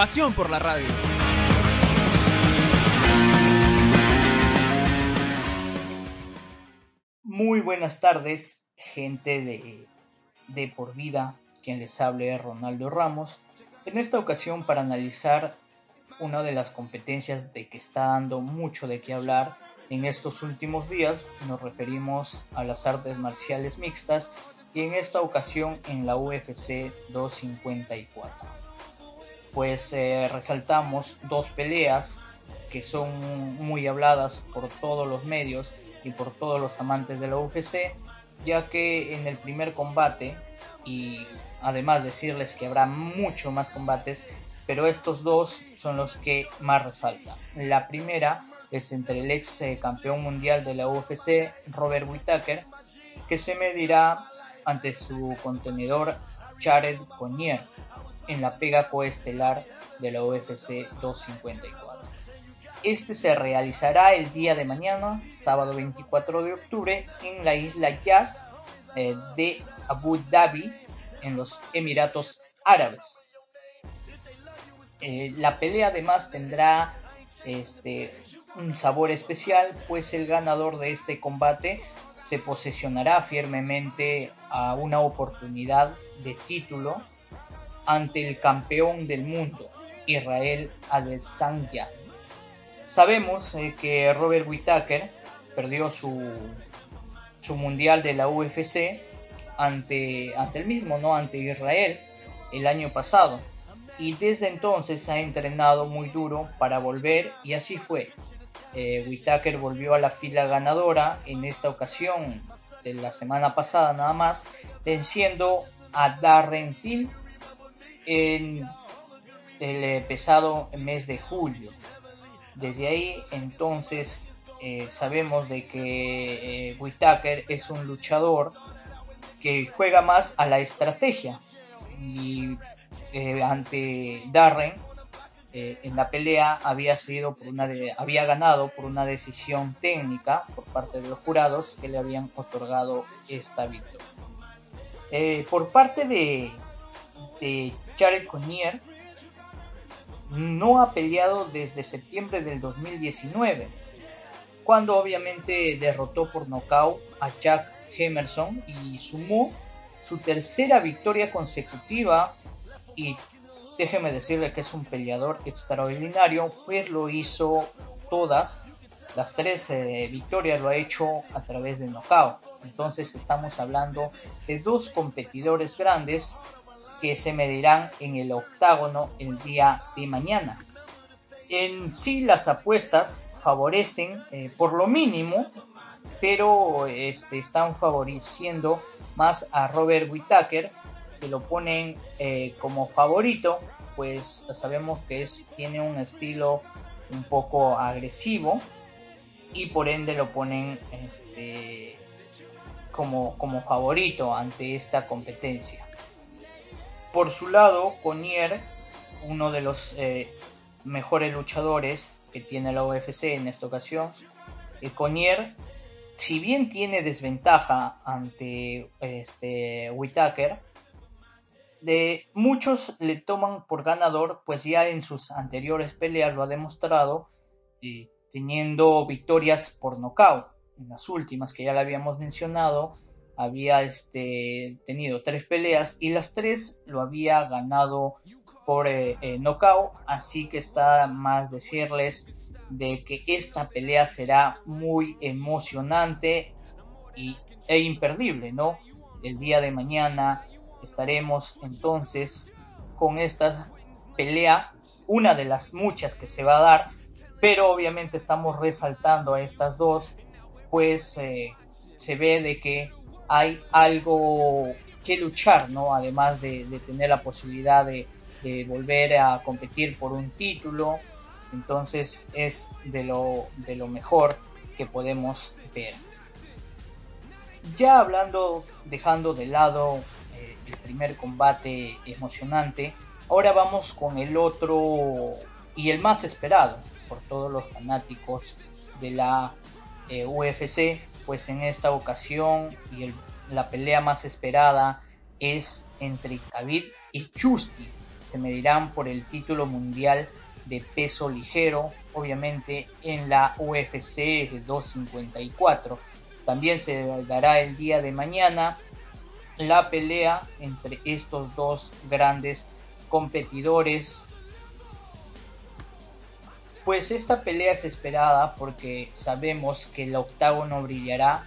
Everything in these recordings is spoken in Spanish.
Pasión por la radio. Muy buenas tardes, gente de, de por vida, quien les hable es Ronaldo Ramos. En esta ocasión para analizar una de las competencias de que está dando mucho de qué hablar en estos últimos días, nos referimos a las artes marciales mixtas y en esta ocasión en la UFC 254. Pues eh, resaltamos dos peleas que son muy habladas por todos los medios y por todos los amantes de la UFC, ya que en el primer combate, y además decirles que habrá mucho más combates, pero estos dos son los que más resaltan. La primera es entre el ex eh, campeón mundial de la UFC, Robert Whittaker, que se medirá ante su contenedor Jared Conier en la pega coestelar de la UFC 254. Este se realizará el día de mañana, sábado 24 de octubre, en la isla Yas eh, de Abu Dhabi, en los Emiratos Árabes. Eh, la pelea además tendrá este, un sabor especial, pues el ganador de este combate se posesionará firmemente a una oportunidad de título ante el campeón del mundo, Israel Adesanya. Sabemos eh, que Robert Whittaker perdió su, su mundial de la UFC ante, ante el mismo, ¿no? Ante Israel el año pasado. Y desde entonces ha entrenado muy duro para volver y así fue. Eh, Whittaker volvió a la fila ganadora en esta ocasión de la semana pasada nada más, venciendo a Darren Till en el eh, pesado mes de julio. Desde ahí entonces eh, sabemos de que eh, Whittaker es un luchador que juega más a la estrategia y eh, ante Darren en la pelea había sido por una de- había ganado por una decisión técnica por parte de los jurados que le habían otorgado esta victoria. Por parte de, de Jared Conier no ha peleado desde septiembre del 2019 cuando obviamente derrotó por nocaut a Jack Emerson y sumó su tercera victoria consecutiva y déjeme decirle que es un peleador extraordinario, pues lo hizo todas, las tres eh, victorias lo ha hecho a través de knockout. Entonces estamos hablando de dos competidores grandes que se medirán en el octágono el día de mañana. En sí las apuestas favorecen eh, por lo mínimo, pero este, están favoreciendo más a Robert Whittaker, que lo ponen eh, como favorito, pues sabemos que es, tiene un estilo un poco agresivo y por ende lo ponen este, como, como favorito ante esta competencia. Por su lado, Conier, uno de los eh, mejores luchadores que tiene la UFC en esta ocasión, eh, Conier, si bien tiene desventaja ante este Whittaker, de muchos le toman por ganador, pues ya en sus anteriores peleas lo ha demostrado, eh, teniendo victorias por nocaut. En las últimas que ya le habíamos mencionado, había este, tenido tres peleas y las tres lo había ganado por eh, eh, así que está más decirles de que esta pelea será muy emocionante y, e imperdible, ¿no? El día de mañana estaremos entonces con esta pelea, una de las muchas que se va a dar, pero obviamente estamos resaltando a estas dos, pues eh, se ve de que hay algo que luchar, ¿no? Además de, tener la posibilidad de, de volver a competir por un título. Entonces es de lo, de lo mejor que podemos ver. Ya hablando, dejando de lado eh, el primer combate emocionante, ahora vamos con el otro y el más esperado por todos los fanáticos de la eh, UFC, pues en esta ocasión y la pelea más esperada es entre Khabib y Chusti. Se medirán por el título mundial de peso ligero, obviamente en la UFC 254. También se dará el día de mañana la pelea entre estos dos grandes competidores pues esta pelea es esperada porque sabemos que el octágono brillará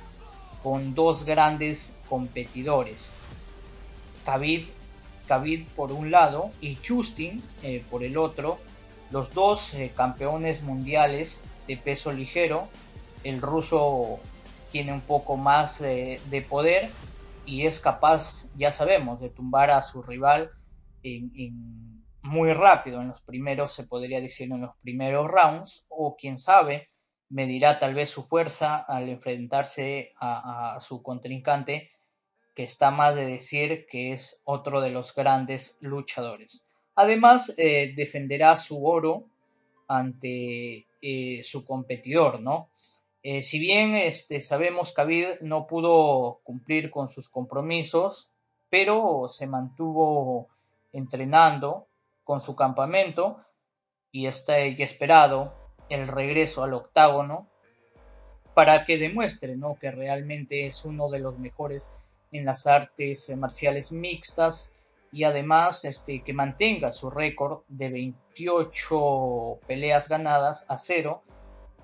con dos grandes competidores. Khabib, Khabib por un lado y Justin eh, por el otro, los dos eh, campeones mundiales de peso ligero. El ruso tiene un poco más de poder y es capaz, ya sabemos, de tumbar a su rival en muy rápido en los primeros, se podría decir en los primeros rounds, o quién sabe, medirá tal vez su fuerza al enfrentarse a, su contrincante, que está más de decir que es otro de los grandes luchadores. Además, eh, defenderá su oro ante eh, su competidor, ¿no? Eh, si bien este, sabemos que David no pudo cumplir con sus compromisos, pero se mantuvo entrenando con su campamento y está esperado el regreso al octágono para que demuestre ¿no? que realmente es uno de los mejores en las artes marciales mixtas y además este, que mantenga su récord de 28 peleas ganadas a cero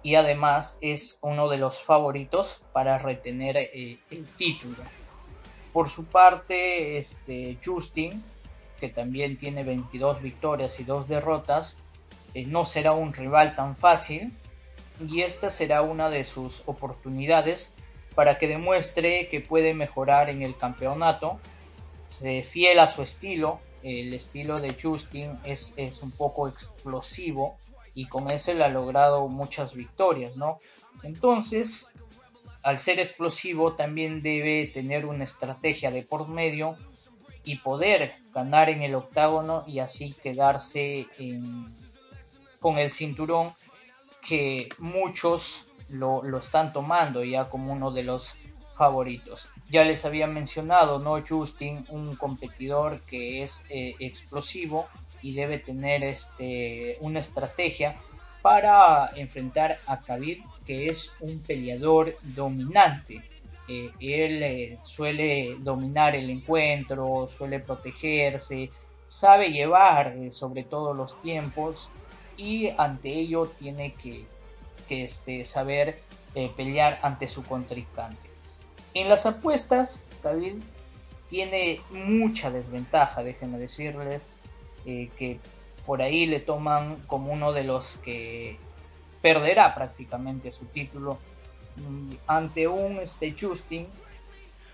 y además es uno de los favoritos para retener eh, el título. Por su parte, este, Justin que también tiene 22 victorias y 2 derrotas, eh, no será un rival tan fácil y esta será una de sus oportunidades para que demuestre que puede mejorar en el campeonato, se fiel a su estilo, el estilo de Justin es, es un poco explosivo y con ese le ha logrado muchas victorias, ¿no? Entonces, al ser explosivo también debe tener una estrategia de por medio y poder ganar en el octágono y así quedarse con el cinturón que muchos lo, están tomando ya como uno de los favoritos. Ya les había mencionado, ¿no? Justin, un competidor que es eh, explosivo y debe tener este, una estrategia para enfrentar a Khabib, que es un peleador dominante él eh, suele dominar el encuentro, suele protegerse, sabe llevar eh, sobre todo los tiempos y ante ello tiene que, este, saber eh, pelear ante su contrincante. En las apuestas, David tiene mucha desventaja, déjenme decirles que por ahí le toman como uno de los que perderá prácticamente su título ante un este, Justin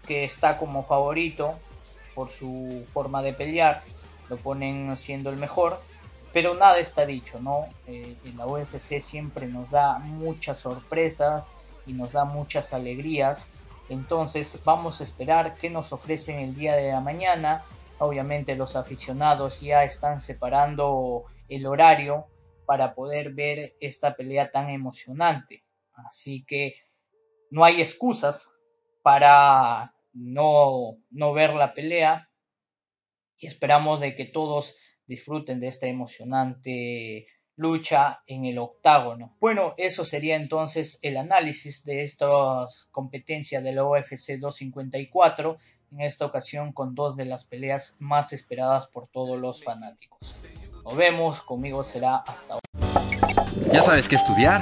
que está como favorito por su forma de pelear, lo ponen siendo el mejor, pero nada está dicho, ¿no? Eh, en la UFC siempre nos da muchas sorpresas y nos da muchas alegrías, entonces vamos a esperar qué nos ofrecen el día de la mañana. Obviamente los aficionados ya están separando el horario para poder ver esta pelea tan emocionante. Así que no hay excusas para no, no ver la pelea y esperamos de que todos disfruten de esta emocionante lucha en el octágono. Bueno, eso sería entonces el análisis de estas competencias de la UFC 254, en esta ocasión con dos de las peleas más esperadas por todos los fanáticos. Nos vemos, conmigo será hasta ahora. Ya sabes qué estudiar.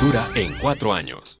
Licenciatura en cuatro años.